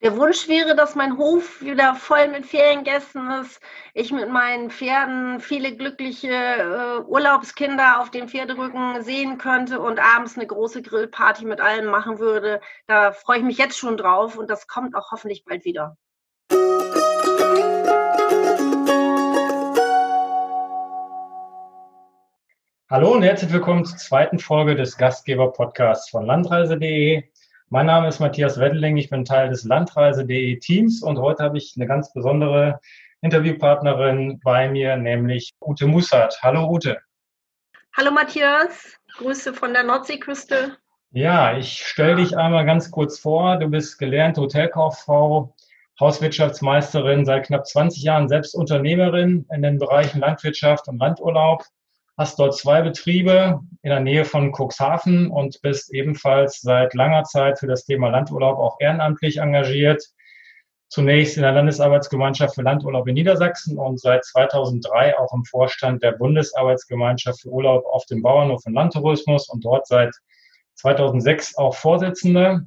Der Wunsch wäre, dass mein Hof wieder voll mit Feriengästen ist. Ich mit meinen Pferden viele glückliche äh, Urlaubskinder auf dem Pferderücken sehen könnte und abends eine große Grillparty mit allen machen würde. Da freue ich mich jetzt schon drauf und das kommt auch hoffentlich bald wieder. Hallo und herzlich willkommen zur zweiten Folge des Gastgeber-Podcasts von Landreise.de. Mein Name ist Matthias Weddeling, ich bin Teil des Landreise.de Teams und heute habe ich eine ganz besondere Interviewpartnerin bei mir, nämlich Ute Mussert. Hallo Ute. Hallo Matthias, Grüße von der Nordseeküste. Ja, ich stelle dich einmal ganz kurz vor. Du bist gelernte Hotelkauffrau, Hauswirtschaftsmeisterin, seit knapp 20 Jahren selbst Unternehmerin in den Bereichen Landwirtschaft und Landurlaub hast dort zwei Betriebe in der Nähe von Cuxhaven und bist ebenfalls seit langer Zeit für das Thema Landurlaub auch ehrenamtlich engagiert. Zunächst in der Landesarbeitsgemeinschaft für Landurlaub in Niedersachsen und seit 2003 auch im Vorstand der Bundesarbeitsgemeinschaft für Urlaub auf dem Bauernhof und Landtourismus und dort seit 2006 auch Vorsitzende.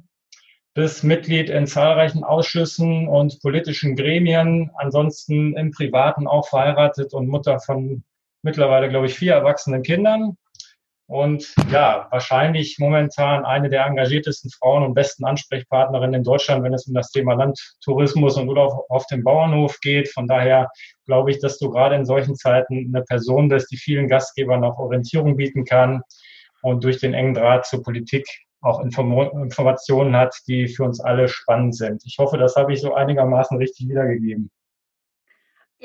Bist Mitglied in zahlreichen Ausschüssen und politischen Gremien, ansonsten im Privaten auch verheiratet und Mutter von mittlerweile, glaube ich, vier erwachsenen Kindern und ja, wahrscheinlich momentan eine der engagiertesten Frauen und besten Ansprechpartnerinnen in Deutschland, wenn es um das Thema Landtourismus und Urlaub auf dem Bauernhof geht. Von daher glaube ich, dass du gerade in solchen Zeiten eine Person bist, die vielen Gastgebern auch Orientierung bieten kann und durch den engen Draht zur Politik auch Informationen hat, die für uns alle spannend sind. Ich hoffe, das habe ich so einigermaßen richtig wiedergegeben.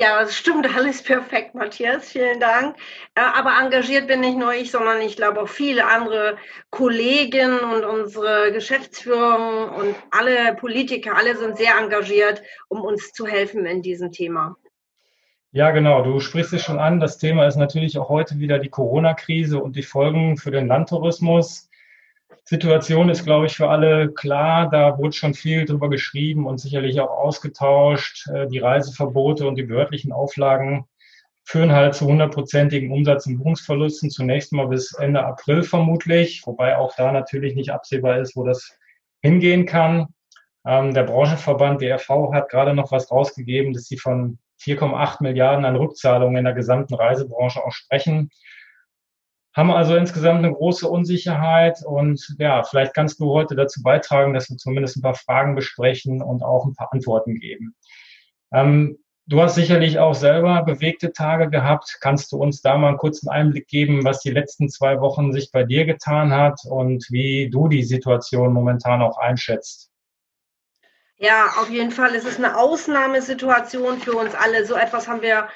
Ja, das stimmt alles perfekt, Matthias. Vielen Dank. Äh, aber engagiert bin nicht nur ich, sondern ich glaube auch viele andere Kollegen und unsere Geschäftsführung und alle Politiker, alle sind sehr engagiert, um uns zu helfen in diesem Thema. Ja, genau. Du sprichst es schon an. Das Thema ist natürlich auch heute wieder die Corona-Krise und die Folgen für den Landtourismus. Situation ist, glaube ich, für alle klar. Da wurde schon viel drüber geschrieben und sicherlich auch ausgetauscht. Äh, die Reiseverbote und die behördlichen Auflagen führen halt zu hundertprozentigen Umsatz- und Buchungsverlusten. Zunächst mal bis Ende April vermutlich, wobei auch da natürlich nicht absehbar ist, wo das hingehen kann. Ähm, der Branchenverband DRV hat gerade noch was rausgegeben, dass sie von 4,8 Milliarden an Rückzahlungen in der gesamten Reisebranche auch sprechen haben also insgesamt eine große Unsicherheit und ja, vielleicht kannst du heute dazu beitragen, dass wir zumindest ein paar Fragen besprechen und auch ein paar Antworten geben. Ähm, du hast sicherlich auch selber bewegte Tage gehabt. Kannst du uns da mal einen kurzen Einblick geben, was die letzten zwei Wochen sich bei dir getan hat und wie du die Situation momentan auch einschätzt? Ja, auf jeden Fall. Es ist eine Ausnahmesituation für uns alle. So etwas haben wir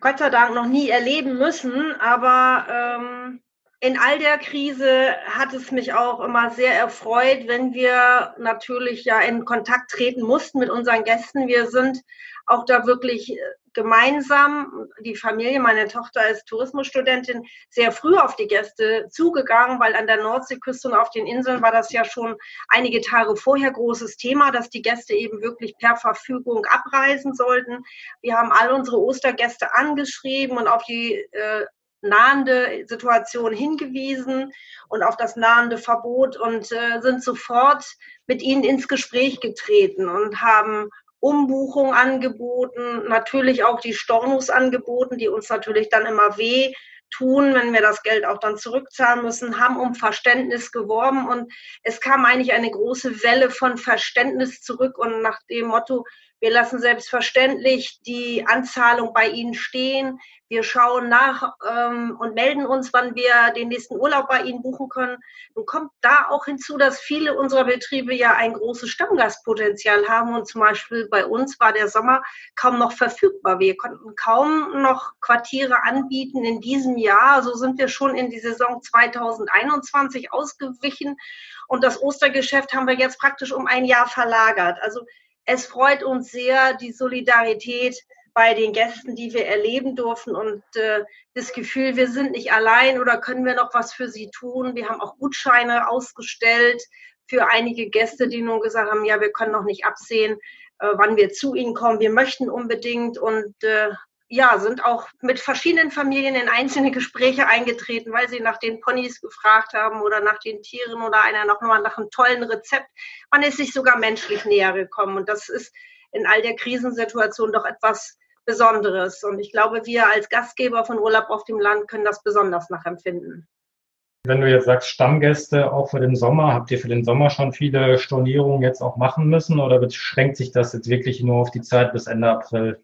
Gott sei Dank noch nie erleben müssen, aber ähm, in all der Krise hat es mich auch immer sehr erfreut, wenn wir natürlich ja in Kontakt treten mussten mit unseren Gästen. Wir sind auch da wirklich äh, gemeinsam, die Familie, meine Tochter ist Tourismusstudentin, sehr früh auf die Gäste zugegangen, weil an der Nordseeküste und auf den Inseln war das ja schon einige Tage vorher großes Thema, dass die Gäste eben wirklich per Verfügung abreisen sollten. Wir haben all unsere Ostergäste angeschrieben und auf die äh, nahende Situation hingewiesen und auf das nahende Verbot und äh, sind sofort mit ihnen ins Gespräch getreten und haben Umbuchung angeboten, natürlich auch die Stornos angeboten, die uns natürlich dann immer weh tun, wenn wir das Geld auch dann zurückzahlen müssen, haben um Verständnis geworben. Und es kam eigentlich eine große Welle von Verständnis zurück. Und nach dem Motto, wir lassen selbstverständlich die Anzahlung bei Ihnen stehen. Wir schauen nach ähm, und melden uns, wann wir den nächsten Urlaub bei Ihnen buchen können. Nun kommt da auch hinzu, dass viele unserer Betriebe ja ein großes Stammgastpotenzial haben und zum Beispiel bei uns war der Sommer kaum noch verfügbar. Wir konnten kaum noch Quartiere anbieten in diesem Jahr. So sind wir schon in die Saison 2021 ausgewichen und das Ostergeschäft haben wir jetzt praktisch um ein Jahr verlagert. Also es freut uns sehr, die Solidarität bei den Gästen, die wir erleben durften und äh, das Gefühl, wir sind nicht allein oder können wir noch was für sie tun. Wir haben auch Gutscheine ausgestellt für einige Gäste, die nun gesagt haben, ja, wir können noch nicht absehen, äh, wann wir zu ihnen kommen. Wir möchten unbedingt und äh, ja, sind auch mit verschiedenen Familien in einzelne Gespräche eingetreten, weil sie nach den Ponys gefragt haben oder nach den Tieren oder einer noch mal nach einem tollen Rezept. Man ist sich sogar menschlich näher gekommen. Und das ist in all der Krisensituation doch etwas Besonderes. Und ich glaube, wir als Gastgeber von Urlaub auf dem Land können das besonders nachempfinden. Wenn du jetzt sagst Stammgäste auch für den Sommer, habt ihr für den Sommer schon viele Stornierungen jetzt auch machen müssen oder beschränkt sich das jetzt wirklich nur auf die Zeit bis Ende April?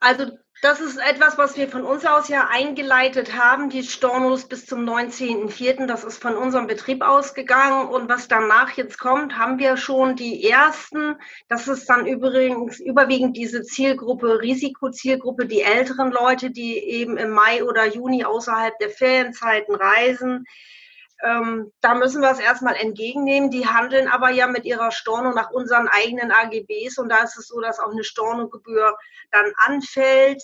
Also das ist etwas, was wir von uns aus ja eingeleitet haben, die Stornos bis zum 19.04. Das ist von unserem Betrieb ausgegangen. Und was danach jetzt kommt, haben wir schon die ersten. Das ist dann übrigens überwiegend diese Zielgruppe, Risikozielgruppe, die älteren Leute, die eben im Mai oder Juni außerhalb der Ferienzeiten reisen. Ähm, da müssen wir es erstmal entgegennehmen. Die handeln aber ja mit ihrer Storno nach unseren eigenen AGBs und da ist es so, dass auch eine Stornogebühr dann anfällt.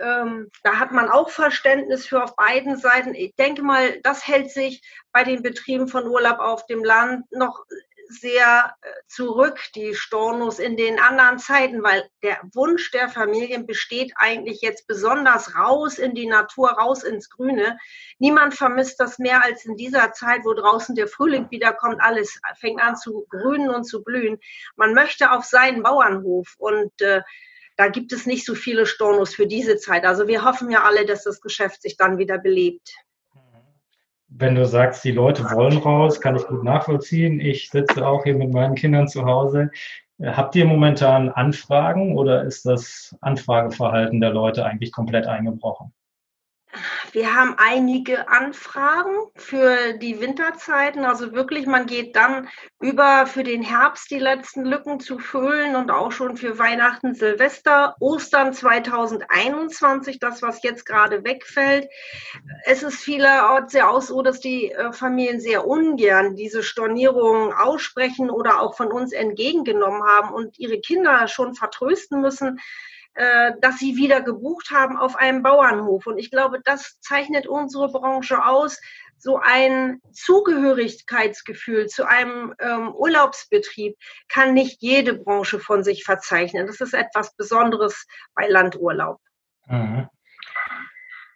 Ähm, da hat man auch Verständnis für auf beiden Seiten. Ich denke mal, das hält sich bei den Betrieben von Urlaub auf dem Land noch sehr äh, zurück, die Stornos in den anderen Zeiten, weil der Wunsch der Familien besteht eigentlich jetzt besonders raus in die Natur, raus ins Grüne. Niemand vermisst das mehr als in dieser Zeit, wo draußen der Frühling wiederkommt, alles fängt an zu grünen und zu blühen. Man möchte auf seinen Bauernhof und äh, da gibt es nicht so viele Stornos für diese Zeit. Also wir hoffen ja alle, dass das Geschäft sich dann wieder belebt wenn du sagst, die Leute wollen raus, kann ich gut nachvollziehen. Ich sitze auch hier mit meinen Kindern zu Hause. Habt ihr momentan Anfragen oder ist das Anfrageverhalten der Leute eigentlich komplett eingebrochen? Wir haben einige Anfragen für die Winterzeiten. Also wirklich, man geht dann über für den Herbst die letzten Lücken zu füllen und auch schon für Weihnachten, Silvester, Ostern 2021, das, was jetzt gerade wegfällt. Es ist vielerorts ja auch so, dass die äh, Familien sehr ungern diese Stornierungen aussprechen oder auch von uns entgegengenommen haben und ihre Kinder schon vertrösten müssen äh, dass sie wieder gebucht haben auf einem Bauernhof. Und ich glaube, das zeichnet unsere Branche aus, so ein Zugehörigkeitsgefühl zu einem ähm, Urlaubsbetrieb kann nicht jede Branche von sich verzeichnen. Das ist etwas Besonderes bei Landurlaub. Mhm.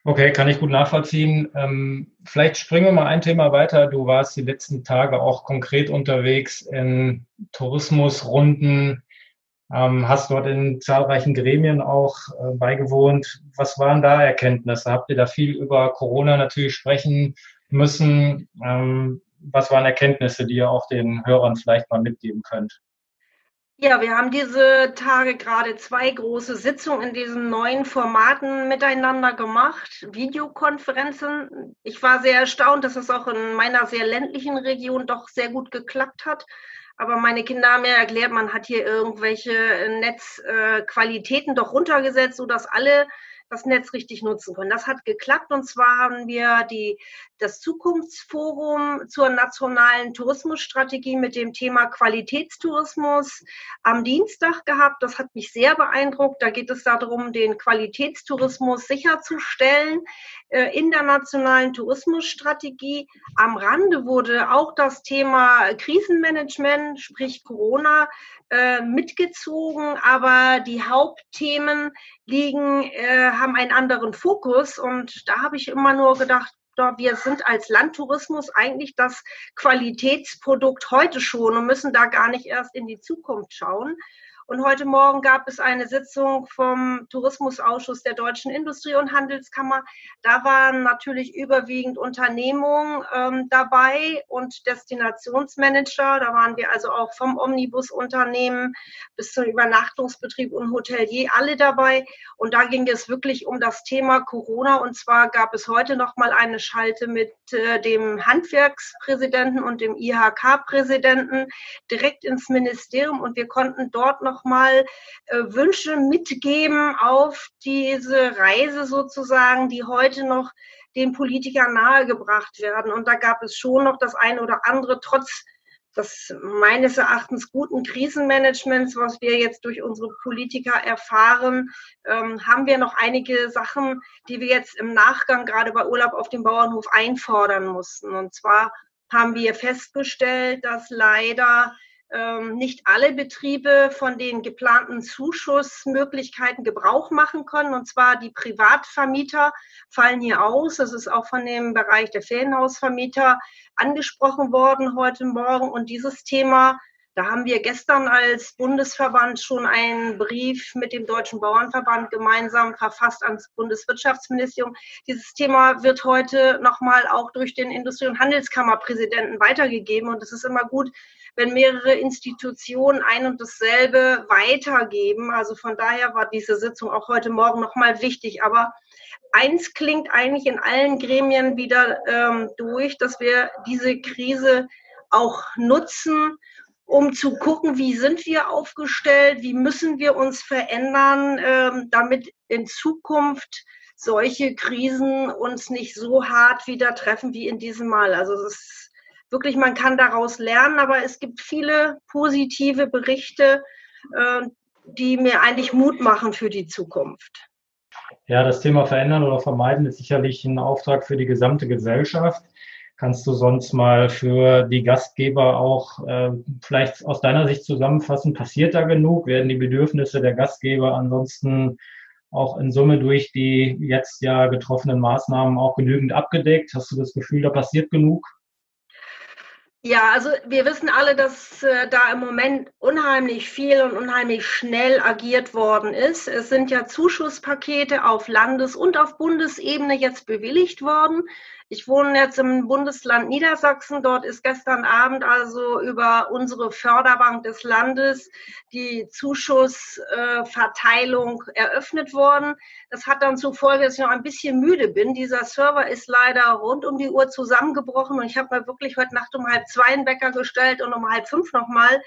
Okay, kann ich gut nachvollziehen. Ähm, vielleicht springen wir mal ein Thema weiter. Du warst die letzten Tage auch konkret unterwegs in Tourismusrunden ähm, hast dort in zahlreichen Gremien auch äh, beigewohnt. Was waren da Erkenntnisse? Habt ihr da viel über Corona natürlich sprechen müssen? Ähm, was waren Erkenntnisse, die ihr auch den Hörern vielleicht mal mitgeben könnt? Ja, wir haben diese Tage gerade zwei große Sitzungen in diesen neuen Formaten miteinander gemacht, Videokonferenzen. Ich war sehr erstaunt, dass es auch in meiner sehr ländlichen Region doch sehr gut geklappt hat. Aber meine Kinder haben mir erklärt, man hat hier irgendwelche Netzqualitäten doch runtergesetzt, sodass alle das Netz richtig nutzen können. Das hat geklappt und zwar haben wir die, das Zukunftsforum zur nationalen Tourismusstrategie mit dem Thema Qualitätstourismus am Dienstag gehabt. Das hat mich sehr beeindruckt. Da geht es darum, den Qualitätstourismus sicherzustellen äh, in der nationalen Tourismusstrategie. Am Rande wurde auch das Thema Krisenmanagement, sprich Corona, äh, mitgezogen, aber die Hauptthemen liegen, äh, haben einen anderen Fokus. Und da habe ich immer nur gedacht, wir sind als Landtourismus eigentlich das Qualitätsprodukt heute schon und müssen da gar nicht erst in die Zukunft schauen. Und heute Morgen gab es eine Sitzung vom Tourismusausschuss der Deutschen Industrie- und Handelskammer. Da waren natürlich überwiegend Unternehmungen ähm, dabei und Destinationsmanager. Da waren wir also auch vom Omnibusunternehmen bis zum Übernachtungsbetrieb und Hotelier alle dabei. Und da ging es wirklich um das Thema Corona. Und zwar gab es heute noch mal eine Schalte mit äh, dem Handwerkspräsidenten und dem IHK-Präsidenten direkt ins Ministerium. Und wir konnten dort noch nochmal äh, Wünsche mitgeben auf diese Reise sozusagen, die heute noch den Politikern nahegebracht werden. Und da gab es schon noch das eine oder andere, trotz des meines Erachtens guten Krisenmanagements, was wir jetzt durch unsere Politiker erfahren, ähm, haben wir noch einige Sachen, die wir jetzt im Nachgang gerade bei Urlaub auf dem Bauernhof einfordern mussten. Und zwar haben wir festgestellt, dass leider nicht alle Betriebe von den geplanten Zuschussmöglichkeiten Gebrauch machen können. Und zwar die Privatvermieter fallen hier aus. Das ist auch von dem Bereich der Ferienhausvermieter angesprochen worden heute Morgen. Und dieses Thema da haben wir gestern als Bundesverband schon einen Brief mit dem Deutschen Bauernverband gemeinsam verfasst ans Bundeswirtschaftsministerium. Dieses Thema wird heute nochmal auch durch den Industrie- und Handelskammerpräsidenten weitergegeben. Und es ist immer gut, wenn mehrere Institutionen ein und dasselbe weitergeben. Also von daher war diese Sitzung auch heute Morgen nochmal wichtig. Aber eins klingt eigentlich in allen Gremien wieder ähm, durch, dass wir diese Krise auch nutzen, um zu gucken, wie sind wir aufgestellt, wie müssen wir uns verändern, ähm, damit in Zukunft solche Krisen uns nicht so hart wieder treffen wie in diesem Mal. Also es ist wirklich, man kann daraus lernen, aber es gibt viele positive Berichte, äh, die mir eigentlich Mut machen für die Zukunft. Ja, das Thema Verändern oder Vermeiden ist sicherlich ein Auftrag für die gesamte Gesellschaft. Kannst du sonst mal für die Gastgeber auch äh, vielleicht aus deiner Sicht zusammenfassen? Passiert da genug? Werden die Bedürfnisse der Gastgeber ansonsten auch in Summe durch die jetzt ja getroffenen Maßnahmen auch genügend abgedeckt? Hast du das Gefühl, da passiert genug? Ja, also wir wissen alle, dass äh, da im Moment unheimlich viel und unheimlich schnell agiert worden ist. Es sind ja Zuschusspakete auf Landes- und auf Bundesebene jetzt bewilligt worden. Ich wohne jetzt im Bundesland Niedersachsen. Dort ist gestern Abend also über unsere Förderbank des Landes die Zuschussverteilung äh, eröffnet worden. Das hat dann zur Folge, dass ich noch ein bisschen müde bin. Dieser Server ist leider rund um die Uhr zusammengebrochen und ich habe mir wirklich heute Nacht um halb zwei einen Wecker gestellt und um halb fünf nochmal.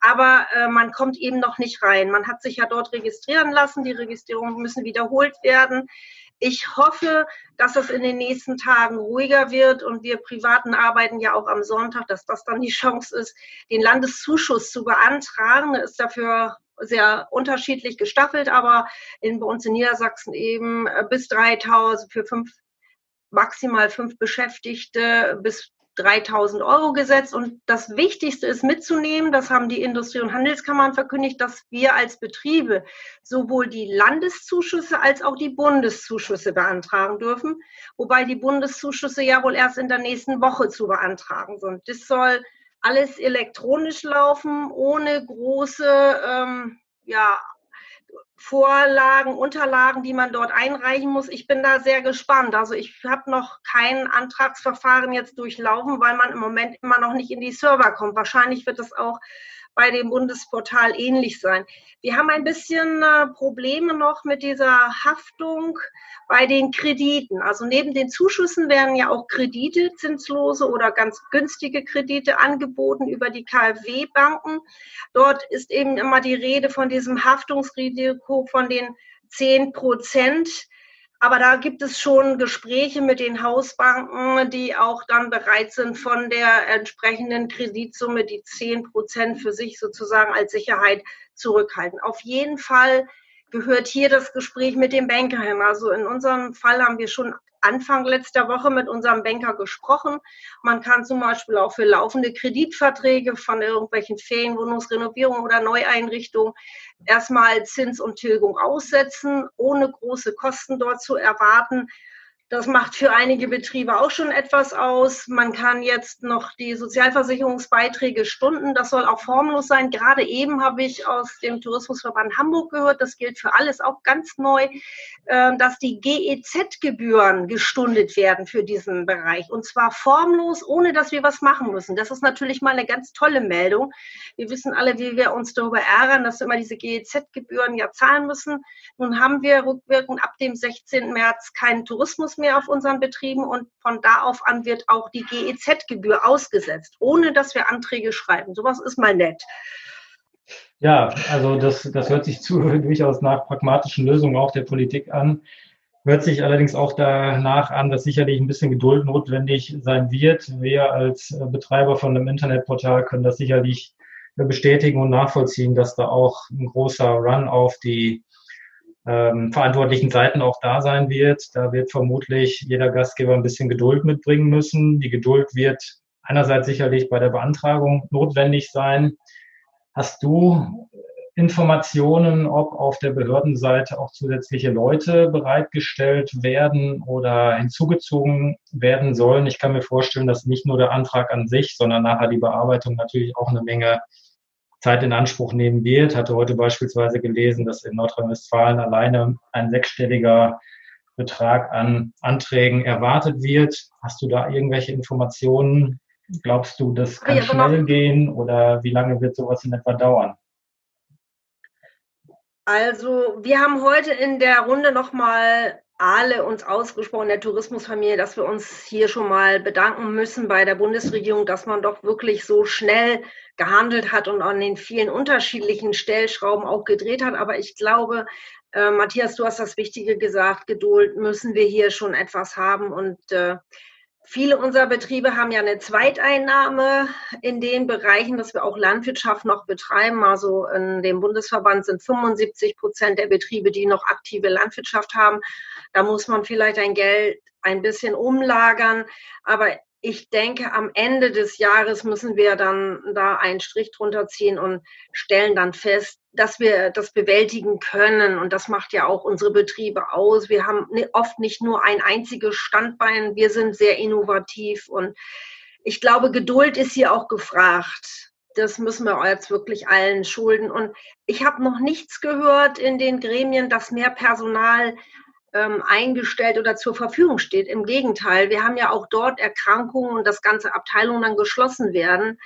Aber äh, man kommt eben noch nicht rein. Man hat sich ja dort registrieren lassen. Die Registrierungen müssen wiederholt werden. Ich hoffe, dass es in den nächsten Tagen ruhiger wird und wir Privaten arbeiten ja auch am Sonntag, dass das dann die Chance ist, den Landeszuschuss zu beantragen. Ist dafür sehr unterschiedlich gestaffelt, aber in, bei uns in Niedersachsen eben äh, bis 3000 für fünf maximal fünf Beschäftigte bis 3000 Euro gesetzt. Und das Wichtigste ist mitzunehmen, das haben die Industrie- und Handelskammern verkündigt, dass wir als Betriebe sowohl die Landeszuschüsse als auch die Bundeszuschüsse beantragen dürfen, wobei die Bundeszuschüsse ja wohl erst in der nächsten Woche zu beantragen sind. Das soll alles elektronisch laufen, ohne große ähm, ja, Vorlagen, Unterlagen, die man dort einreichen muss. Ich bin da sehr gespannt. Also ich habe noch kein Antragsverfahren jetzt durchlaufen, weil man im Moment immer noch nicht in die Server kommt. Wahrscheinlich wird es auch bei dem Bundesportal ähnlich sein. Wir haben ein bisschen äh, Probleme noch mit dieser Haftung bei den Krediten. Also neben den Zuschüssen werden ja auch Kredite, zinslose oder ganz günstige Kredite angeboten über die KfW-Banken. Dort ist eben immer die Rede von diesem Haftungsrisiko von den 10 Prozent aber da gibt es schon Gespräche mit den Hausbanken, die auch dann bereit sind, von der entsprechenden Kreditsumme die 10 Prozent für sich sozusagen als Sicherheit zurückhalten. Auf jeden Fall gehört hier das Gespräch mit dem Banker hin. Also in unserem Fall haben wir schon Anfang letzter Woche mit unserem Banker gesprochen. Man kann zum Beispiel auch für laufende Kreditverträge von irgendwelchen Ferienwohnungsrenovierungen oder Neueinrichtungen erstmal Zins und Tilgung aussetzen, ohne große Kosten dort zu erwarten. Das macht für einige Betriebe auch schon etwas aus. Man kann jetzt noch die Sozialversicherungsbeiträge stunden. Das soll auch formlos sein. Gerade eben habe ich aus dem Tourismusverband Hamburg gehört, das gilt für alles auch ganz neu, ähm, dass die GEZ-Gebühren gestundet werden für diesen Bereich. Und zwar formlos, ohne dass wir was machen müssen. Das ist natürlich mal eine ganz tolle Meldung. Wir wissen alle, wie wir uns darüber ärgern, dass wir immer diese GEZ-Gebühren ja zahlen müssen. Nun haben wir rückwirkend ab dem 16. März keinen Tourismus mehr auf unseren Betrieben und von da auf an wird auch die GEZ-Gebühr ausgesetzt, ohne dass wir Anträge schreiben. Sowas ist mal nett. Ja, also das, das hört sich zu, durchaus nach pragmatischen Lösungen auch der Politik an. Hört sich allerdings auch danach an, dass sicherlich ein bisschen Geduld notwendig sein wird. Wir als Betreiber von einem Internetportal können das sicherlich bestätigen und nachvollziehen, dass da auch ein großer Run auf die ähm, verantwortlichen Seiten auch da sein wird. Da wird vermutlich jeder Gastgeber ein bisschen Geduld mitbringen müssen. Die Geduld wird einerseits sicherlich bei der Beantragung notwendig sein. Hast du Informationen, ob auf der Behördenseite auch zusätzliche Leute bereitgestellt werden oder hinzugezogen werden sollen? Ich kann mir vorstellen, dass nicht nur der Antrag an sich, sondern nachher die Bearbeitung natürlich auch eine Menge Zeit in Anspruch nehmen wird. Hatte heute beispielsweise gelesen, dass in Nordrhein-Westfalen alleine ein sechsstelliger Betrag an Anträgen erwartet wird. Hast du da irgendwelche Informationen? Glaubst du, das kann ja, schnell gehen oder wie lange wird sowas in etwa dauern? Also wir haben heute in der Runde nochmal alle uns ausgesprochen, der Tourismusfamilie, dass wir uns hier schon mal bedanken müssen bei der Bundesregierung, dass man doch wirklich so schnell gehandelt hat und an den vielen unterschiedlichen Stellschrauben auch gedreht hat. Aber ich glaube, äh, Matthias, du hast das Wichtige gesagt, Geduld müssen wir hier schon etwas haben und äh, Viele unserer Betriebe haben ja eine Zweiteinnahme in den Bereichen, dass wir auch Landwirtschaft noch betreiben. Also in dem Bundesverband sind 75 Prozent der Betriebe, die noch aktive Landwirtschaft haben. Da muss man vielleicht ein Geld ein bisschen umlagern. Aber ich denke, am Ende des Jahres müssen wir dann da einen Strich drunter ziehen und stellen dann fest, dass wir das bewältigen können. Und das macht ja auch unsere Betriebe aus. Wir haben oft nicht nur ein einziges Standbein. Wir sind sehr innovativ. Und ich glaube, Geduld ist hier auch gefragt. Das müssen wir jetzt wirklich allen schulden. Und ich habe noch nichts gehört in den Gremien, dass mehr Personal ähm, eingestellt oder zur Verfügung steht. Im Gegenteil, wir haben ja auch dort Erkrankungen und das ganze Abteilungen dann geschlossen werden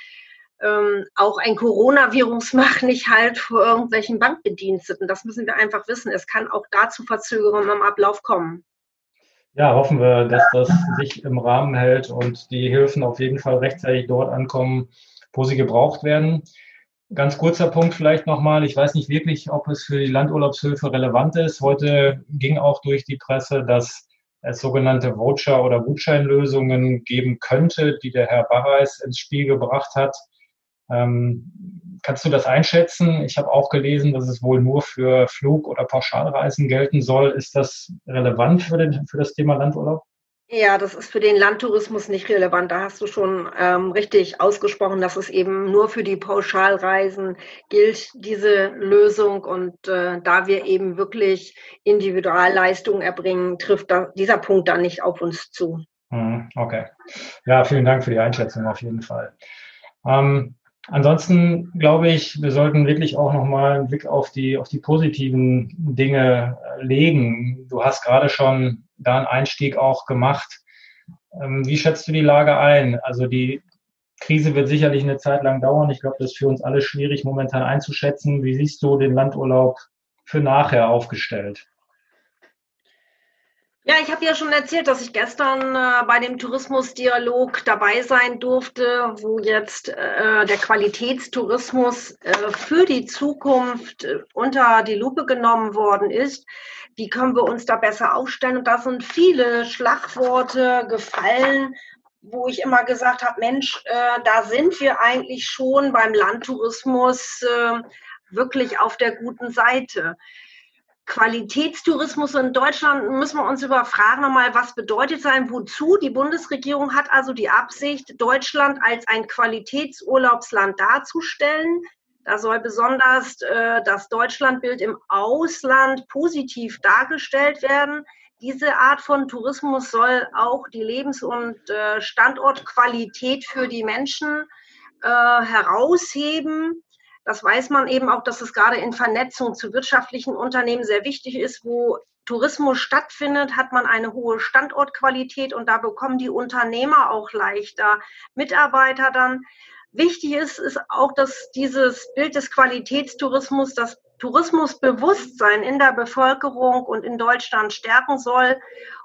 ähm, auch ein Coronavirus macht nicht halt vor irgendwelchen Bankbediensteten. Das müssen wir einfach wissen. Es kann auch dazu Verzögerungen im Ablauf kommen. Ja, hoffen wir, dass das sich im Rahmen hält und die Hilfen auf jeden Fall rechtzeitig dort ankommen, wo sie gebraucht werden. Ganz kurzer Punkt vielleicht nochmal. Ich weiß nicht wirklich, ob es für die Landurlaubshilfe relevant ist. Heute ging auch durch die Presse, dass es sogenannte Voucher- oder Gutscheinlösungen geben könnte, die der Herr Barreis ins Spiel gebracht hat. Ähm, kannst du das einschätzen? Ich habe auch gelesen, dass es wohl nur für Flug- oder Pauschalreisen gelten soll. Ist das relevant für, den, für das Thema Landurlaub? Ja, das ist für den Landtourismus nicht relevant. Da hast du schon ähm, richtig ausgesprochen, dass es eben nur für die Pauschalreisen gilt, diese Lösung. Und äh, da wir eben wirklich Individualleistungen erbringen, trifft da, dieser Punkt dann nicht auf uns zu. Mhm, okay. Ja, vielen Dank für die Einschätzung auf jeden Fall. Ähm, Ansonsten glaube ich, wir sollten wirklich auch nochmal einen Blick auf die, auf die positiven Dinge äh, legen. Du hast gerade schon da einen Einstieg auch gemacht. Ähm, wie schätzt du die Lage ein? Also die Krise wird sicherlich eine Zeit lang dauern. Ich glaube, das ist für uns alle schwierig momentan einzuschätzen. Wie siehst du den Landurlaub für nachher aufgestellt? Ja, ich habe ja schon erzählt, dass ich gestern äh, bei dem Tourismusdialog dabei sein durfte, wo jetzt äh, der Qualitätstourismus äh, für die Zukunft äh, unter die Lupe genommen worden ist. Wie können wir uns da besser aufstellen? Und da sind viele Schlagworte gefallen, wo ich immer gesagt habe, Mensch, äh, da sind wir eigentlich schon beim Landtourismus äh, wirklich auf der guten Seite. Qualitätstourismus in Deutschland müssen wir uns überfragen nochmal, was bedeutet sein, wozu? Die Bundesregierung hat also die Absicht, Deutschland als ein Qualitätsurlaubsland darzustellen. Da soll besonders äh, das Deutschlandbild im Ausland positiv dargestellt werden. Diese Art von Tourismus soll auch die Lebens- und äh, Standortqualität für die Menschen äh, herausheben. Das weiß man eben auch, dass es gerade in Vernetzung zu wirtschaftlichen Unternehmen sehr wichtig ist, wo Tourismus stattfindet, hat man eine hohe Standortqualität und da bekommen die Unternehmer auch leichter Mitarbeiter dann. Wichtig ist, ist auch, dass dieses Bild des Qualitätstourismus, das Tourismusbewusstsein in der Bevölkerung und in Deutschland stärken soll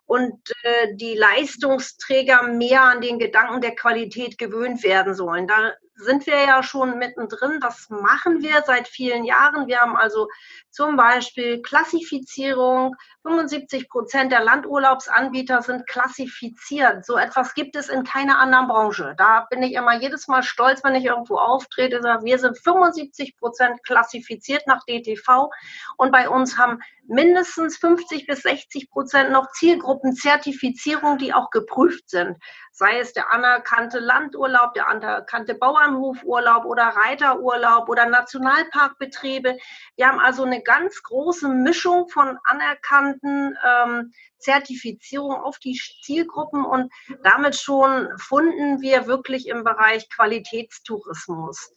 und äh, die Leistungsträger mehr an den Gedanken der Qualität gewöhnt werden sollen. Da sind wir ja schon mittendrin. Das machen wir seit vielen Jahren. Wir haben also zum Beispiel Klassifizierung. 75 Prozent der Landurlaubsanbieter sind klassifiziert. So etwas gibt es in keiner anderen Branche. Da bin ich immer jedes Mal stolz, wenn ich irgendwo auftrete. Wir sind 75 Prozent klassifiziert nach DTV und bei uns haben mindestens 50 bis 60 Prozent noch Zielgruppenzertifizierung, die auch geprüft sind. Sei es der anerkannte Landurlaub, der anerkannte Bauernhofurlaub oder Reiterurlaub oder Nationalparkbetriebe. Wir haben also eine ganz große Mischung von anerkannten ähm, Zertifizierungen auf die Zielgruppen und damit schon funden wir wirklich im Bereich Qualitätstourismus.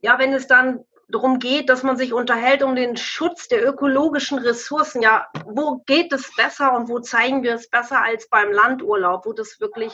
Ja, wenn es dann darum geht, dass man sich unterhält um den Schutz der ökologischen Ressourcen. Ja, wo geht es besser und wo zeigen wir es besser als beim Landurlaub, wo das wirklich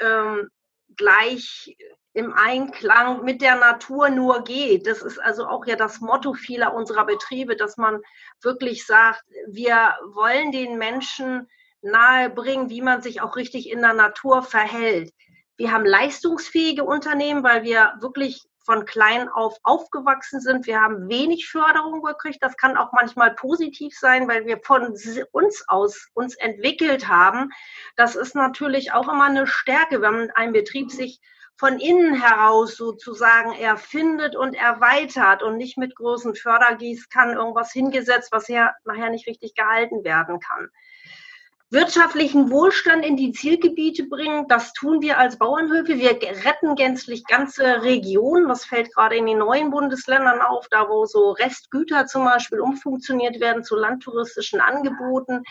ähm, gleich im Einklang mit der Natur nur geht. Das ist also auch ja das Motto vieler unserer Betriebe, dass man wirklich sagt, wir wollen den Menschen nahebringen, wie man sich auch richtig in der Natur verhält. Wir haben leistungsfähige Unternehmen, weil wir wirklich von klein auf aufgewachsen sind. Wir haben wenig Förderung gekriegt. Das kann auch manchmal positiv sein, weil wir von uns aus uns entwickelt haben. Das ist natürlich auch immer eine Stärke, wenn ein Betrieb sich von innen heraus sozusagen erfindet und erweitert und nicht mit großen Fördergießkannen irgendwas hingesetzt, was ja nachher nicht richtig gehalten werden kann wirtschaftlichen Wohlstand in die Zielgebiete bringen. Das tun wir als Bauernhöfe. Wir retten gänzlich ganze Regionen. Das fällt gerade in den neuen Bundesländern auf, da wo so Restgüter zum Beispiel umfunktioniert werden zu landtouristischen Angeboten.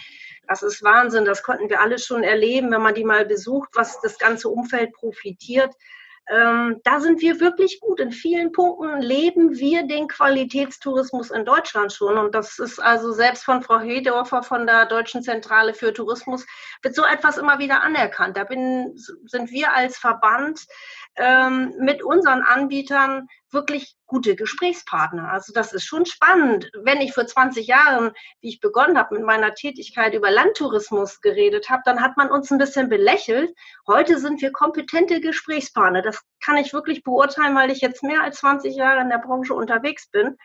Das ist Wahnsinn. Das konnten wir alle schon erleben, wenn man die mal besucht, was das ganze Umfeld profitiert. Ähm, da sind wir wirklich gut. In vielen Punkten leben wir den Qualitätstourismus in Deutschland schon. Und das ist also selbst von Frau Hedorfer von der Deutschen Zentrale für Tourismus, wird so etwas immer wieder anerkannt. Da bin, sind wir als Verband ähm, mit unseren Anbietern wirklich gute Gesprächspartner. Also das ist schon spannend. Wenn ich vor 20 Jahren, wie ich begonnen habe mit meiner Tätigkeit über Landtourismus geredet habe, dann hat man uns ein bisschen belächelt. Heute sind wir kompetente Gesprächspartner. Das kann ich wirklich beurteilen, weil ich jetzt mehr als 20 Jahre in der Branche unterwegs bin.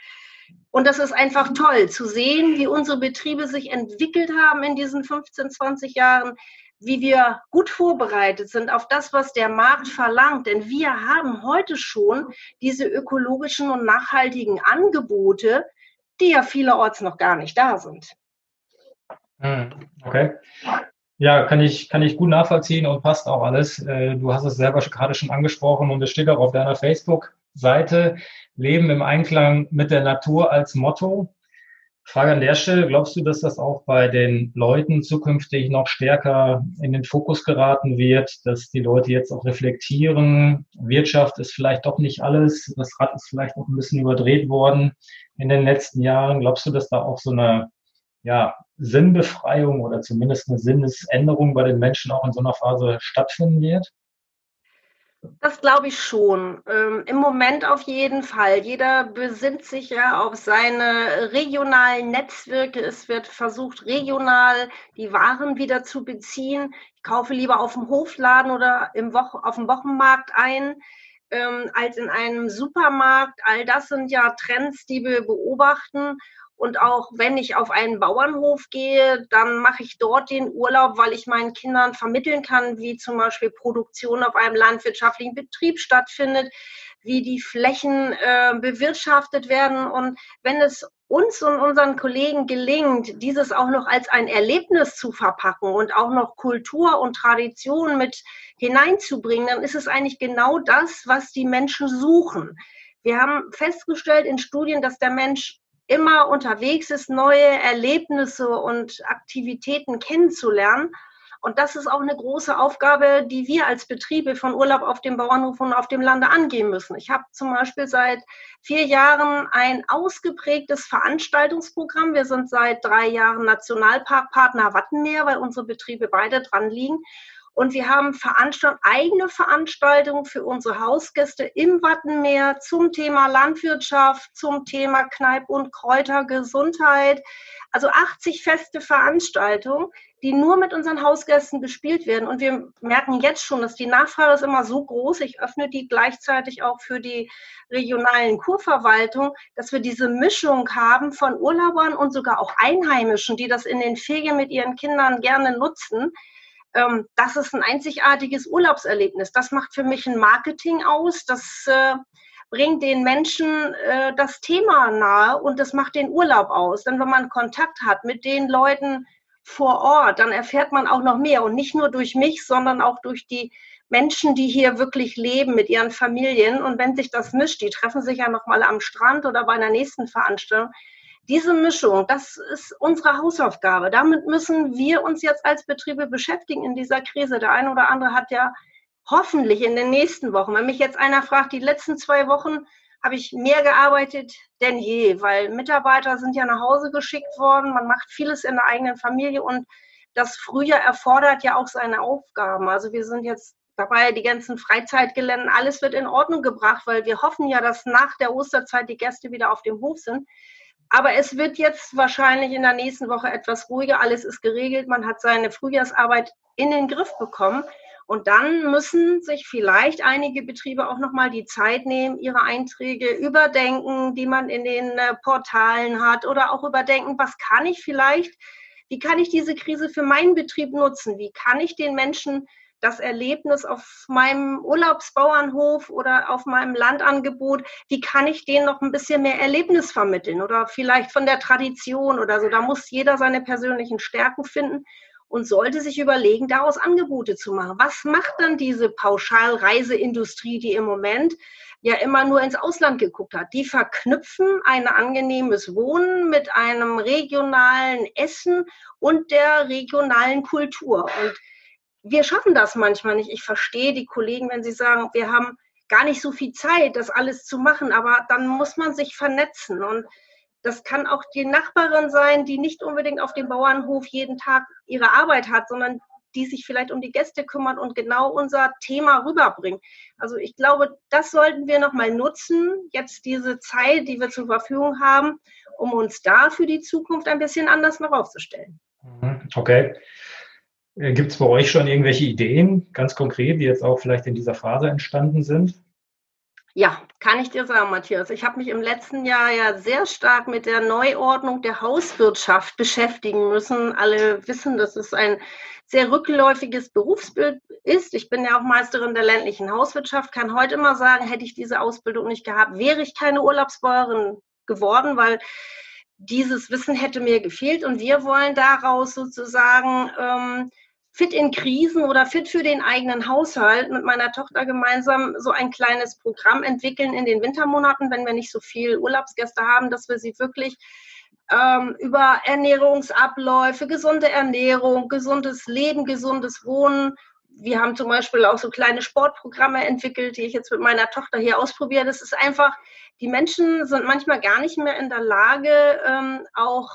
Und das ist einfach toll zu sehen, wie unsere Betriebe sich entwickelt haben in diesen 15, 20 Jahren, wie wir gut vorbereitet sind auf das, was der Markt verlangt. Denn wir haben heute schon diese ökologischen und nachhaltigen Angebote, die ja vielerorts noch gar nicht da sind. Hm, okay. Ja, kann ich, kann ich gut nachvollziehen und passt auch alles. Äh, du hast es selber gerade schon angesprochen und es steht auch auf deiner Facebook-Seite. Leben im Einklang mit der Natur als Motto. Frage an der Stelle, glaubst du, dass das auch bei den Leuten zukünftig noch stärker in den Fokus geraten wird, dass die Leute jetzt auch reflektieren, Wirtschaft ist vielleicht doch nicht alles, das Rad ist vielleicht auch ein bisschen überdreht worden in den letzten Jahren. Glaubst du, dass da auch so eine ja, Sinnbefreiung oder zumindest eine Sinnesänderung bei den Menschen auch in so einer Phase stattfinden wird? Das glaube ich schon. Ähm, Im Moment auf jeden Fall. Jeder besinnt sich ja auf seine regionalen Netzwerke. Es wird versucht, regional die Waren wieder zu beziehen. Ich kaufe lieber auf dem Hofladen oder im Wo auf dem Wochenmarkt ein, ähm, als in einem Supermarkt. All das sind ja Trends, die wir beobachten. Und auch wenn ich auf einen Bauernhof gehe, dann mache ich dort den Urlaub, weil ich meinen Kindern vermitteln kann, wie zum Beispiel Produktion auf einem landwirtschaftlichen Betrieb stattfindet, wie die Flächen äh, bewirtschaftet werden. Und wenn es uns und unseren Kollegen gelingt, dieses auch noch als ein Erlebnis zu verpacken und auch noch Kultur und Tradition mit hineinzubringen, dann ist es eigentlich genau das, was die Menschen suchen. Wir haben festgestellt in Studien, dass der Mensch immer unterwegs ist, neue Erlebnisse und Aktivitäten kennenzulernen. Und das ist auch eine große Aufgabe, die wir als Betriebe von Urlaub auf dem Bauernhof und auf dem Lande angehen müssen. Ich habe zum Beispiel seit vier Jahren ein ausgeprägtes Veranstaltungsprogramm. Wir sind seit drei Jahren Nationalparkpartner Wattenmeer, weil unsere Betriebe beide dran liegen. Und wir haben Veranstalt eigene Veranstaltungen für unsere Hausgäste im Wattenmeer zum Thema Landwirtschaft, zum Thema Kneip- und Kräutergesundheit. Also 80 feste Veranstaltungen, die nur mit unseren Hausgästen bespielt werden. Und wir merken jetzt schon, dass die Nachfrage ist immer so groß. Ich öffne die gleichzeitig auch für die regionalen Kurverwaltung, dass wir diese Mischung haben von Urlaubern und sogar auch Einheimischen, die das in den Ferien mit ihren Kindern gerne nutzen ähm, das ist ein einzigartiges Urlaubserlebnis. Das macht für mich ein Marketing aus. Das äh, bringt den Menschen äh, das Thema nahe und das macht den Urlaub aus. Denn wenn man Kontakt hat mit den Leuten vor Ort, dann erfährt man auch noch mehr und nicht nur durch mich, sondern auch durch die Menschen, die hier wirklich leben mit ihren Familien. Und wenn sich das mischt, die treffen sich ja nochmal am Strand oder bei einer nächsten Veranstaltung. Diese Mischung, das ist unsere Hausaufgabe. Damit müssen wir uns jetzt als Betriebe beschäftigen in dieser Krise. Der eine oder andere hat ja hoffentlich in den nächsten Wochen, wenn mich jetzt einer fragt, die letzten zwei Wochen habe ich mehr gearbeitet denn je, weil Mitarbeiter sind ja nach Hause geschickt worden. Man macht vieles in der eigenen Familie und das Frühjahr erfordert ja auch seine Aufgaben. Also wir sind jetzt dabei, die ganzen Freizeitgelände, alles wird in Ordnung gebracht, weil wir hoffen ja, dass nach der Osterzeit die Gäste wieder auf dem Hof sind. Aber es wird jetzt wahrscheinlich in der nächsten Woche etwas ruhiger. Alles ist geregelt. Man hat seine Frühjahrsarbeit in den Griff bekommen. Und dann müssen sich vielleicht einige Betriebe auch nochmal die Zeit nehmen, ihre Einträge überdenken, die man in den äh, Portalen hat oder auch überdenken, was kann ich vielleicht, wie kann ich diese Krise für meinen Betrieb nutzen? Wie kann ich den Menschen das Erlebnis auf meinem Urlaubsbauernhof oder auf meinem Landangebot, wie kann ich denen noch ein bisschen mehr Erlebnis vermitteln oder vielleicht von der Tradition oder so. Da muss jeder seine persönlichen Stärken finden und sollte sich überlegen, daraus Angebote zu machen. Was macht dann diese Pauschalreiseindustrie, die im Moment ja immer nur ins Ausland geguckt hat? Die verknüpfen ein angenehmes Wohnen mit einem regionalen Essen und der regionalen Kultur. Und wir schaffen das manchmal nicht. Ich verstehe die Kollegen, wenn sie sagen, wir haben gar nicht so viel Zeit, das alles zu machen, aber dann muss man sich vernetzen. Und das kann auch die Nachbarin sein, die nicht unbedingt auf dem Bauernhof jeden Tag ihre Arbeit hat, sondern die sich vielleicht um die Gäste kümmert und genau unser Thema rüberbringt. Also ich glaube, das sollten wir nochmal nutzen, jetzt diese Zeit, die wir zur Verfügung haben, um uns da für die Zukunft ein bisschen anders noch aufzustellen. Mhm. Okay. Äh, Gibt es bei euch schon irgendwelche Ideen, ganz konkret, die jetzt auch vielleicht in dieser Phase entstanden sind? Ja, kann ich dir sagen, Matthias. Ich habe mich im letzten Jahr ja sehr stark mit der Neuordnung der Hauswirtschaft beschäftigen müssen. Alle wissen, dass es ein sehr rückläufiges Berufsbild ist. Ich bin ja auch Meisterin der ländlichen Hauswirtschaft, kann heute immer sagen, hätte ich diese Ausbildung nicht gehabt, wäre ich keine Urlaubsbäuerin geworden, weil dieses Wissen hätte mir gefehlt. Und wir wollen daraus sozusagen ähm, Fit in Krisen oder Fit für den eigenen Haushalt mit meiner Tochter gemeinsam so ein kleines Programm entwickeln in den Wintermonaten, wenn wir nicht so viel Urlaubsgäste haben, dass wir sie wirklich ähm, über Ernährungsabläufe, gesunde Ernährung, gesundes Leben, gesundes Wohnen. Wir haben zum Beispiel auch so kleine Sportprogramme entwickelt, die ich jetzt mit meiner Tochter hier ausprobiere. Das ist einfach, die Menschen sind manchmal gar nicht mehr in der Lage, ähm, auch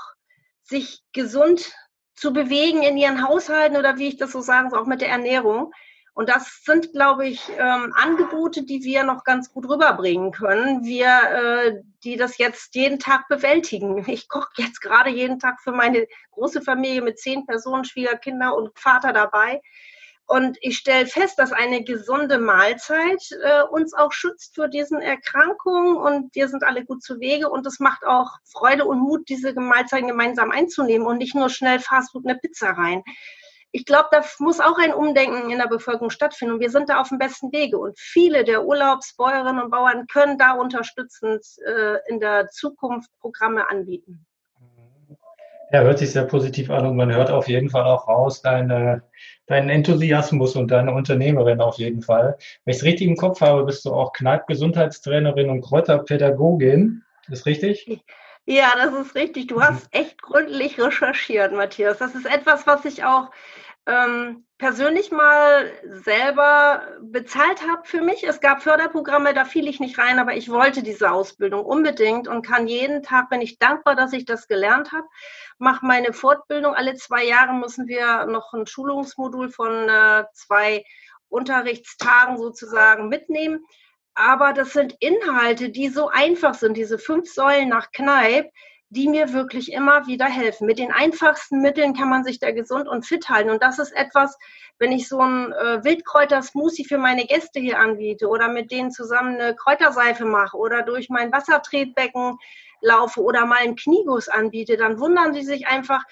sich gesund zu bewegen in ihren Haushalten oder wie ich das so sagen soll, auch mit der Ernährung. Und das sind, glaube ich, ähm, Angebote, die wir noch ganz gut rüberbringen können. Wir, äh, die das jetzt jeden Tag bewältigen. Ich koche jetzt gerade jeden Tag für meine große Familie mit zehn Personen, Schwiegerkinder und Vater dabei. Und ich stelle fest, dass eine gesunde Mahlzeit äh, uns auch schützt für diesen Erkrankungen und wir sind alle gut zu Wege und es macht auch Freude und Mut, diese Mahlzeiten gemeinsam einzunehmen und nicht nur schnell Fastfood eine Pizza rein. Ich glaube, da muss auch ein Umdenken in der Bevölkerung stattfinden und wir sind da auf dem besten Wege und viele der Urlaubsbäuerinnen und Bauern können da unterstützend äh, in der Zukunft Programme anbieten. Ja, hört sich sehr positiv an und man hört auf jeden Fall auch raus deine, deinen Enthusiasmus und deine Unternehmerin auf jeden Fall. Wenn ich es richtig im Kopf habe, bist du auch Kneipp-Gesundheitstrainerin und Kräuterpädagogin. Ist richtig? Ja, das ist richtig. Du hast echt gründlich recherchiert, Matthias. Das ist etwas, was ich auch ähm, persönlich mal selber bezahlt habe für mich. Es gab Förderprogramme, da fiel ich nicht rein, aber ich wollte diese Ausbildung unbedingt und kann jeden Tag, bin ich dankbar, dass ich das gelernt habe, mache meine Fortbildung. Alle zwei Jahre müssen wir noch ein Schulungsmodul von äh, zwei Unterrichtstagen sozusagen mitnehmen. Aber das sind Inhalte, die so einfach sind, diese fünf Säulen nach Kneipp, die mir wirklich immer wieder helfen. Mit den einfachsten Mitteln kann man sich da gesund und fit halten. Und das ist etwas, wenn ich so ein äh, Wildkräuter-Smoothie für meine Gäste hier anbiete oder mit denen zusammen eine Kräuterseife mache oder durch mein Wassertretbecken laufe oder mal einen Knieguss anbiete, dann wundern sie sich einfach,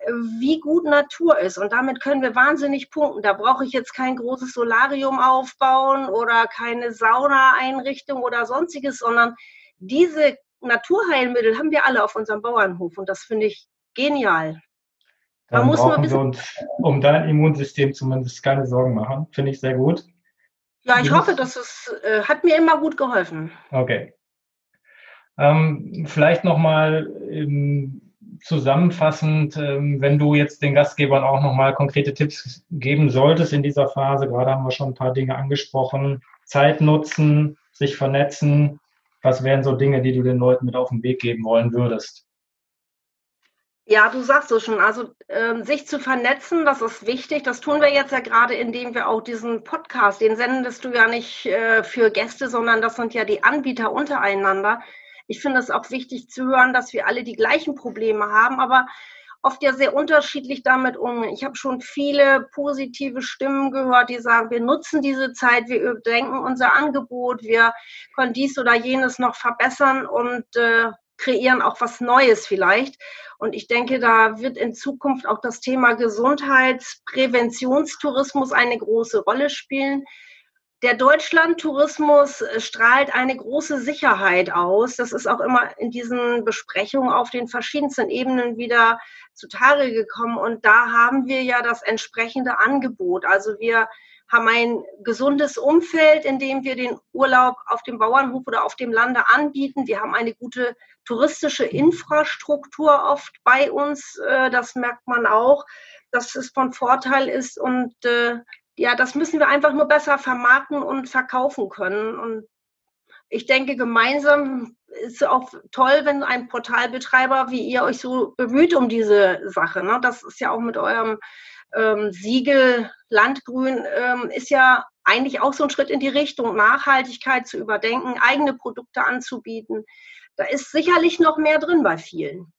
äh, wie gut Natur ist. Und damit können wir wahnsinnig punkten. Da brauche ich jetzt kein großes Solarium aufbauen oder keine Sauna-Einrichtung oder sonstiges, sondern diese Naturheilmittel haben wir alle auf unserem Bauernhof und das finde ich genial. Dann Man muss brauchen wir uns um dein Immunsystem zumindest keine Sorgen machen. Finde ich sehr gut. Ja, ich hoffe, dass es äh, hat mir immer gut geholfen. Okay. Ähm, vielleicht nochmal zusammenfassend, ähm, wenn du jetzt den Gastgebern auch nochmal konkrete Tipps geben solltest in dieser Phase, gerade haben wir schon ein paar Dinge angesprochen, Zeit nutzen, sich vernetzen, was wären so Dinge, die du den Leuten mit auf den Weg geben wollen würdest? Ja, du sagst es schon. Also äh, sich zu vernetzen, das ist wichtig. Das tun wir jetzt ja gerade, indem wir auch diesen Podcast, den sendest du ja nicht äh, für Gäste, sondern das sind ja die Anbieter untereinander. Ich finde es auch wichtig zu hören, dass wir alle die gleichen Probleme haben, aber oft ja sehr unterschiedlich damit um. Ich habe schon viele positive Stimmen gehört, die sagen, wir nutzen diese Zeit, wir überdenken unser Angebot, wir können dies oder jenes noch verbessern und äh, kreieren auch was Neues vielleicht. Und ich denke, da wird in Zukunft auch das Thema Gesundheitspräventionstourismus eine große Rolle spielen. Der Deutschlandtourismus äh, strahlt eine große Sicherheit aus. Das ist auch immer in diesen Besprechungen auf den verschiedensten Ebenen wieder zutage gekommen. Und da haben wir ja das entsprechende Angebot. Also wir haben ein gesundes Umfeld, in dem wir den Urlaub auf dem Bauernhof oder auf dem Lande anbieten. Wir haben eine gute touristische Infrastruktur oft bei uns. Äh, das merkt man auch, dass es von Vorteil ist. Und äh, ja, das müssen wir einfach nur besser vermarkten und verkaufen können. Und ich denke, gemeinsam ist es auch toll, wenn ein Portalbetreiber wie ihr euch so bemüht um diese Sache. Ne? Das ist ja auch mit eurem ähm, Siegel Landgrün ähm, ist ja eigentlich auch so ein Schritt in die Richtung, Nachhaltigkeit zu überdenken, eigene Produkte anzubieten. Da ist sicherlich noch mehr drin bei vielen.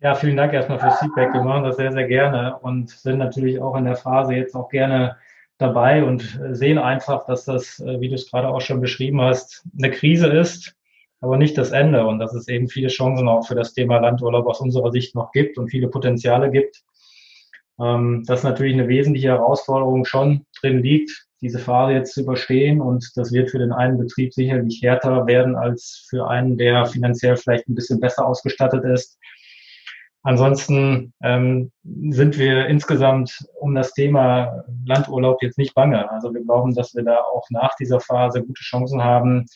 Ja, vielen Dank erstmal fürs Feedback. Wir machen das sehr, sehr gerne und sind natürlich auch in der Phase jetzt auch gerne dabei und sehen einfach, dass das, äh, wie du es gerade auch schon beschrieben hast, eine Krise ist, aber nicht das Ende und dass es eben viele Chancen auch für das Thema Landurlaub aus unserer Sicht noch gibt und viele Potenziale gibt ähm, dass natürlich eine wesentliche Herausforderung schon drin liegt, diese Phase jetzt zu überstehen. Und das wird für den einen Betrieb sicherlich härter werden als für einen, der finanziell vielleicht ein bisschen besser ausgestattet ist. Ansonsten ähm, sind wir insgesamt um das Thema Landurlaub jetzt nicht bange. Also wir glauben, dass wir da auch nach dieser Phase gute Chancen haben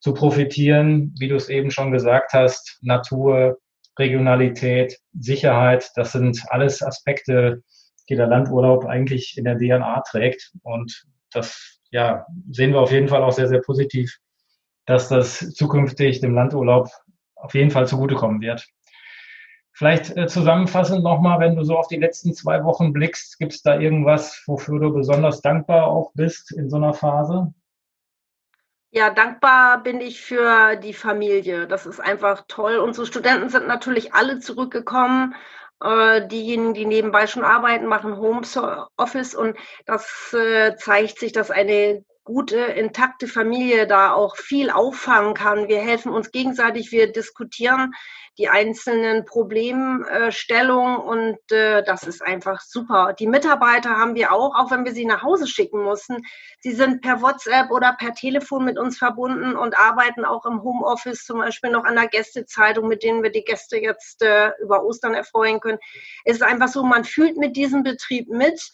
zu profitieren. Wie du es eben schon gesagt hast, Natur, Regionalität, Sicherheit, das sind alles Aspekte, die der Landurlaub eigentlich in der DNA trägt. Und das ja, sehen wir auf jeden Fall auch sehr, sehr positiv, dass das zukünftig dem Landurlaub auf jeden Fall zugutekommen wird. Vielleicht äh, zusammenfassend nochmal, wenn du so auf die letzten zwei Wochen blickst, gibt es da irgendwas, wofür du besonders dankbar auch bist in so einer Phase? Ja, dankbar bin ich für die Familie. Das ist einfach toll. Unsere Studenten sind natürlich alle zurückgekommen. Äh, diejenigen, die nebenbei schon arbeiten, machen Homeoffice und das äh, zeigt sich, dass eine gute, intakte Familie da auch viel auffangen kann. Wir helfen uns gegenseitig, wir diskutieren die einzelnen Problemstellungen und äh, das ist einfach super. Die Mitarbeiter haben wir auch, auch wenn wir sie nach Hause schicken mussten. Sie sind per WhatsApp oder per Telefon mit uns verbunden und arbeiten auch im Homeoffice zum Beispiel noch an der Gästezeitung, mit denen wir die Gäste jetzt äh, über Ostern erfreuen können. Es ist einfach so, man fühlt mit diesem Betrieb mit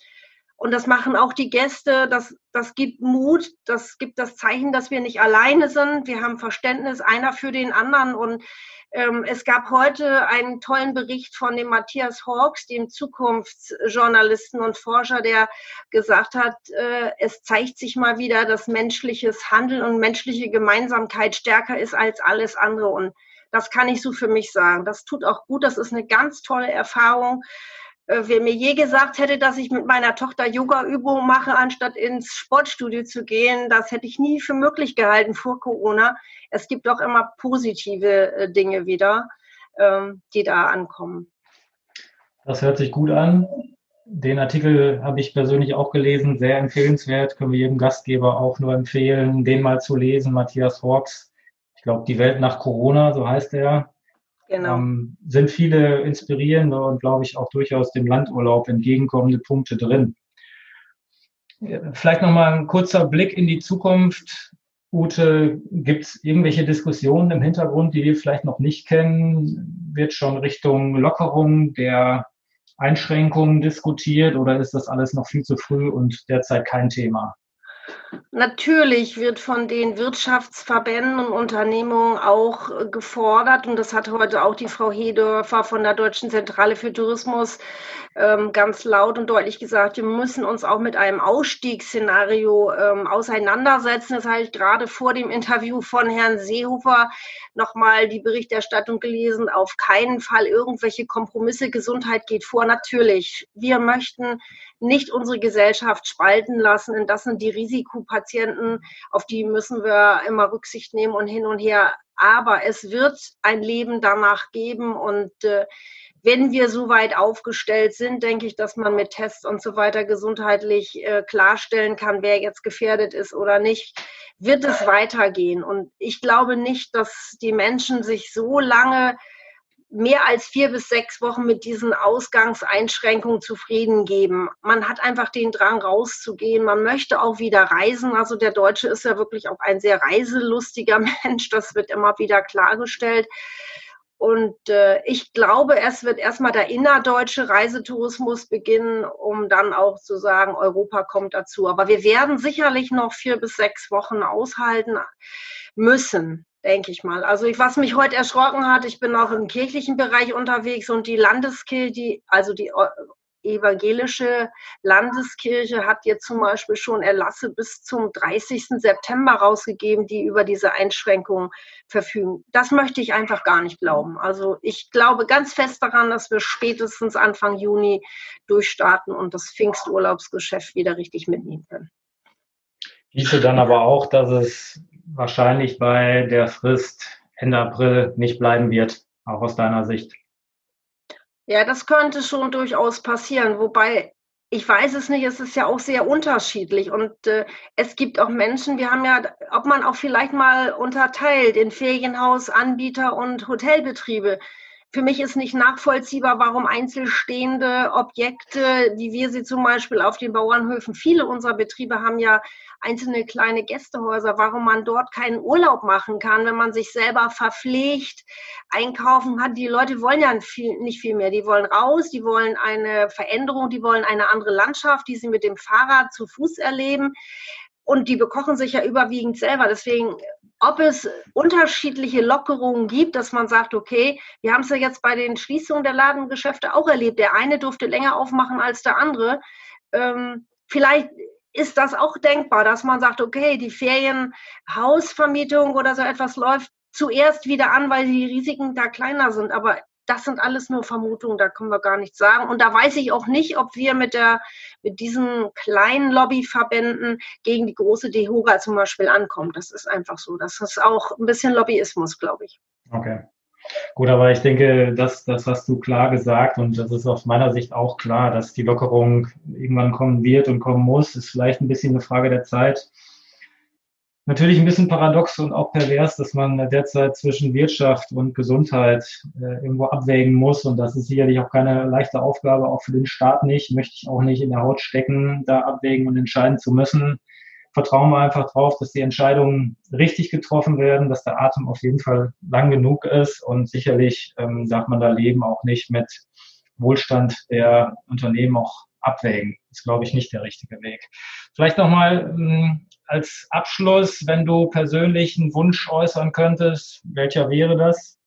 und das machen auch die Gäste. Das, das gibt Mut. Das gibt das Zeichen, dass wir nicht alleine sind. Wir haben Verständnis einer für den anderen. Und ähm, es gab heute einen tollen Bericht von dem Matthias Hawks, dem Zukunftsjournalisten und Forscher, der gesagt hat, äh, es zeigt sich mal wieder, dass menschliches Handeln und menschliche Gemeinsamkeit stärker ist als alles andere. Und das kann ich so für mich sagen. Das tut auch gut. Das ist eine ganz tolle Erfahrung. Äh, wer mir je gesagt hätte, dass ich mit meiner Tochter Yoga-Übungen mache, anstatt ins Sportstudio zu gehen, das hätte ich nie für möglich gehalten vor Corona. Es gibt auch immer positive äh, Dinge wieder, ähm, die da ankommen. Das hört sich gut an. Den Artikel habe ich persönlich auch gelesen, sehr empfehlenswert, können wir jedem Gastgeber auch nur empfehlen, den mal zu lesen, Matthias Hawks. Ich glaube, die Welt nach Corona, so heißt er. Genau. Ähm, sind viele inspirierende und, glaube ich, auch durchaus dem Landurlaub entgegenkommende Punkte drin. Vielleicht nochmal ein kurzer Blick in die Zukunft. Ute, gibt es irgendwelche Diskussionen im Hintergrund, die wir vielleicht noch nicht kennen? Wird schon Richtung Lockerung der Einschränkungen diskutiert oder ist das alles noch viel zu früh und derzeit kein Thema? Natürlich wird von den Wirtschaftsverbänden und Unternehmungen auch gefordert, und das hat heute auch die Frau Hedorfer von der Deutschen Zentrale für Tourismus ähm, ganz laut und deutlich gesagt, wir müssen uns auch mit einem Ausstiegsszenario ähm, auseinandersetzen. Das habe ich gerade vor dem Interview von Herrn Seehofer nochmal die Berichterstattung gelesen. Auf keinen Fall irgendwelche Kompromisse. Gesundheit geht vor. Natürlich. Wir möchten nicht unsere Gesellschaft spalten lassen. Und das sind die Risikopatienten, auf die müssen wir immer Rücksicht nehmen und hin und her. Aber es wird ein Leben danach geben und äh, wenn wir so weit aufgestellt sind, denke ich, dass man mit Tests und so weiter gesundheitlich äh, klarstellen kann, wer jetzt gefährdet ist oder nicht, wird es weitergehen. Und ich glaube nicht, dass die Menschen sich so lange mehr als vier bis sechs Wochen mit diesen Ausgangseinschränkungen zufrieden geben. Man hat einfach den Drang rauszugehen. Man möchte auch wieder reisen. Also der Deutsche ist ja wirklich auch ein sehr reiselustiger Mensch. Das wird immer wieder klargestellt. Und äh, ich glaube, es wird erstmal der innerdeutsche Reisetourismus beginnen, um dann auch zu sagen, Europa kommt dazu. Aber wir werden sicherlich noch vier bis sechs Wochen aushalten müssen denke ich mal. Also ich, was mich heute erschrocken hat, ich bin auch im kirchlichen Bereich unterwegs und die Landeskirche, die, also die äh, evangelische Landeskirche hat jetzt zum Beispiel schon Erlasse bis zum 30. September rausgegeben, die über diese Einschränkungen verfügen. Das möchte ich einfach gar nicht glauben. Also ich glaube ganz fest daran, dass wir spätestens Anfang Juni durchstarten und das Pfingsturlaubsgeschäft wieder richtig mitnehmen können. Hieße dann aber auch, dass es wahrscheinlich bei der Frist Ende April nicht bleiben wird, auch aus deiner Sicht. Ja, das könnte schon durchaus passieren, wobei ich weiß es nicht, es ist ja auch sehr unterschiedlich und äh, es gibt auch Menschen, wir haben ja, ob man auch vielleicht mal unterteilt in Ferienhausanbieter und Hotelbetriebe. Für mich ist nicht nachvollziehbar, warum einzelstehende Objekte, wie wir sie zum Beispiel auf den Bauernhöfen, viele unserer Betriebe haben ja einzelne kleine Gästehäuser, warum man dort keinen Urlaub machen kann, wenn man sich selber verpflegt, einkaufen hat. Die Leute wollen ja nicht viel mehr. Die wollen raus, die wollen eine Veränderung, die wollen eine andere Landschaft, die sie mit dem Fahrrad zu Fuß erleben. Und die bekochen sich ja überwiegend selber. Deswegen ob es unterschiedliche Lockerungen gibt, dass man sagt, okay, wir haben es ja jetzt bei den Schließungen der Ladengeschäfte auch erlebt. Der eine durfte länger aufmachen als der andere. Ähm, vielleicht ist das auch denkbar, dass man sagt, okay, die Ferienhausvermietung oder so etwas läuft zuerst wieder an, weil die Risiken da kleiner sind. Aber das sind alles nur Vermutungen, da können wir gar nichts sagen. Und da weiß ich auch nicht, ob wir mit der, mit diesen kleinen Lobbyverbänden gegen die große DEHOGA zum Beispiel ankommen. Das ist einfach so. Das ist auch ein bisschen Lobbyismus, glaube ich. Okay. Gut, aber ich denke, das, das hast du klar gesagt und das ist aus meiner Sicht auch klar, dass die Lockerung irgendwann kommen wird und kommen muss. Ist vielleicht ein bisschen eine Frage der Zeit natürlich ein bisschen paradox und auch pervers, dass man derzeit zwischen Wirtschaft und Gesundheit äh, irgendwo abwägen muss. Und das ist sicherlich auch keine leichte Aufgabe, auch für den Staat nicht. Möchte ich auch nicht in der Haut stecken, da abwägen und entscheiden zu müssen. Vertrauen wir einfach drauf, dass die Entscheidungen richtig getroffen werden, dass der Atem auf jeden Fall lang genug ist. Und sicherlich ähm, darf man da Leben auch nicht mit Wohlstand der Unternehmen auch abwägen. Das ist, glaube ich, nicht der richtige Weg. Vielleicht nochmal ähm, als Abschluss, wenn du persönlich einen Wunsch äußern könntest, welcher wäre das?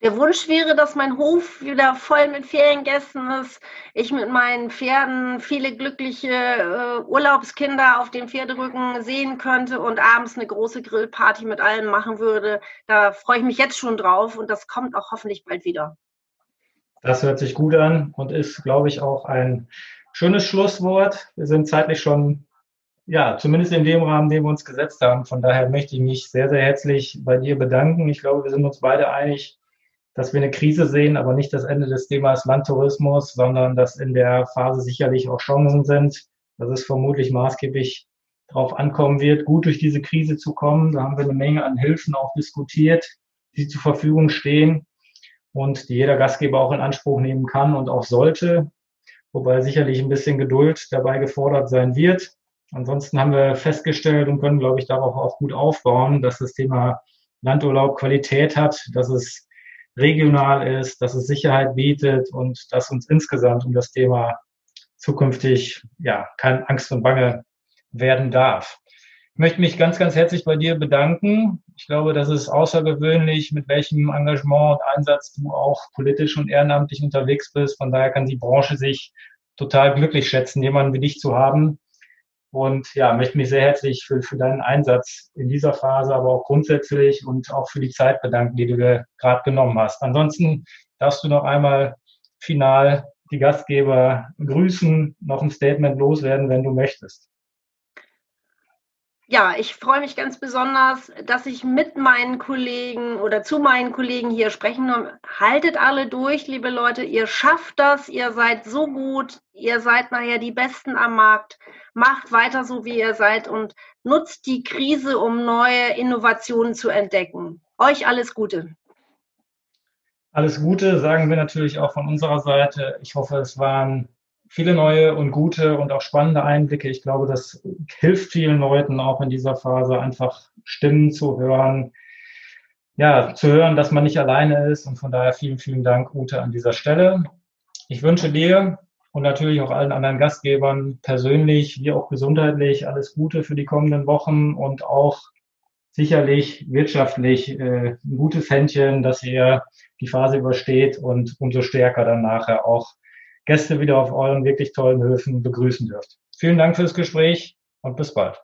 Der Wunsch wäre, dass mein Hof wieder voll mit Feriengästen ist, ich mit meinen Pferden viele glückliche äh, Urlaubskinder auf dem Pferderücken sehen könnte und abends eine große Grillparty mit allen machen würde. Da freue ich mich jetzt schon drauf und das kommt auch hoffentlich bald wieder. Das hört sich gut an und ist, glaube ich, auch ein schönes Schlusswort. Wir sind zeitlich schon ja, zumindest in dem Rahmen, den wir uns gesetzt haben. Von daher möchte ich mich sehr, sehr herzlich bei dir bedanken. Ich glaube, wir sind uns beide einig, dass wir eine Krise sehen, aber nicht das Ende des Themas Landtourismus, sondern dass in der Phase sicherlich auch Chancen sind, dass es vermutlich maßgeblich darauf ankommen wird, gut durch diese Krise zu kommen. Da haben wir eine Menge an Hilfen auch diskutiert, die zur Verfügung stehen und die jeder Gastgeber auch in Anspruch nehmen kann und auch sollte, wobei sicherlich ein bisschen Geduld dabei gefordert sein wird. Ansonsten haben wir festgestellt und können, glaube ich, darauf auch gut aufbauen, dass das Thema Landurlaub Qualität hat, dass es regional ist, dass es Sicherheit bietet und dass uns insgesamt um das Thema zukünftig ja keine Angst und Bange werden darf. Ich möchte mich ganz, ganz herzlich bei dir bedanken. Ich glaube, das ist außergewöhnlich, mit welchem Engagement und Einsatz du auch politisch und ehrenamtlich unterwegs bist. Von daher kann die Branche sich total glücklich schätzen, jemanden wie dich zu haben. Und ja, möchte mich sehr herzlich für, für deinen Einsatz in dieser Phase, aber auch grundsätzlich und auch für die Zeit bedanken, die du dir gerade genommen hast. Ansonsten darfst du noch einmal final die Gastgeber grüßen, noch ein Statement loswerden, wenn du möchtest. Ja, ich freue mich ganz besonders, dass ich mit meinen Kollegen oder zu meinen Kollegen hier sprechen. Haltet alle durch, liebe Leute. Ihr schafft das. Ihr seid so gut. Ihr seid nachher die Besten am Markt. Macht weiter so, wie ihr seid und nutzt die Krise, um neue Innovationen zu entdecken. Euch alles Gute. Alles Gute sagen wir natürlich auch von unserer Seite. Ich hoffe, es waren viele neue und gute und auch spannende Einblicke. Ich glaube, das hilft vielen Leuten auch in dieser Phase einfach Stimmen zu hören, ja, zu hören, dass man nicht alleine ist. Und von daher vielen, vielen Dank, Ute, an dieser Stelle. Ich wünsche dir und natürlich auch allen anderen Gastgebern persönlich wie auch gesundheitlich alles Gute für die kommenden Wochen und auch sicherlich wirtschaftlich äh, ein gutes Händchen, dass ihr die Phase übersteht und umso stärker dann nachher auch Gäste wieder auf euren wirklich tollen Höfen begrüßen dürft. Vielen Dank fürs Gespräch und bis bald.